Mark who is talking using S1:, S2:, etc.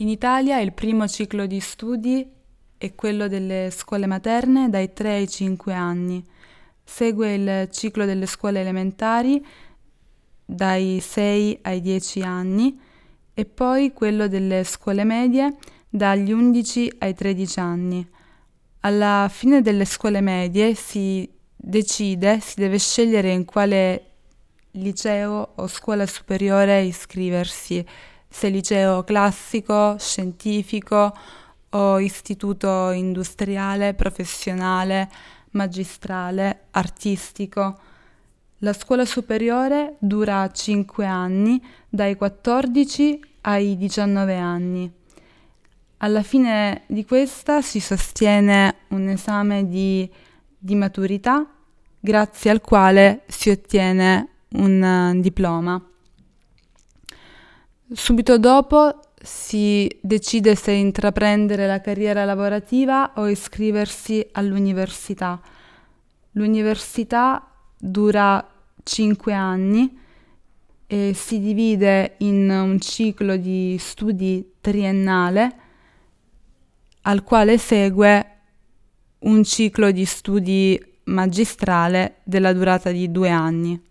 S1: In Italia il primo ciclo di studi è quello delle scuole materne dai 3 ai 5 anni. Segue il ciclo delle scuole elementari dai 6 ai 10 anni e poi quello delle scuole medie dagli 11 ai 13 anni. Alla fine delle scuole medie si decide, si deve scegliere in quale liceo o scuola superiore iscriversi se liceo classico, scientifico o istituto industriale, professionale, magistrale, artistico. La scuola superiore dura 5 anni, dai 14 ai 19 anni. Alla fine di questa si sostiene un esame di, di maturità grazie al quale si ottiene un uh, diploma. Subito dopo si decide se intraprendere la carriera lavorativa o iscriversi all'università. L'università dura 5 anni e si divide in un ciclo di studi triennale al quale segue un ciclo di studi magistrale della durata di due anni.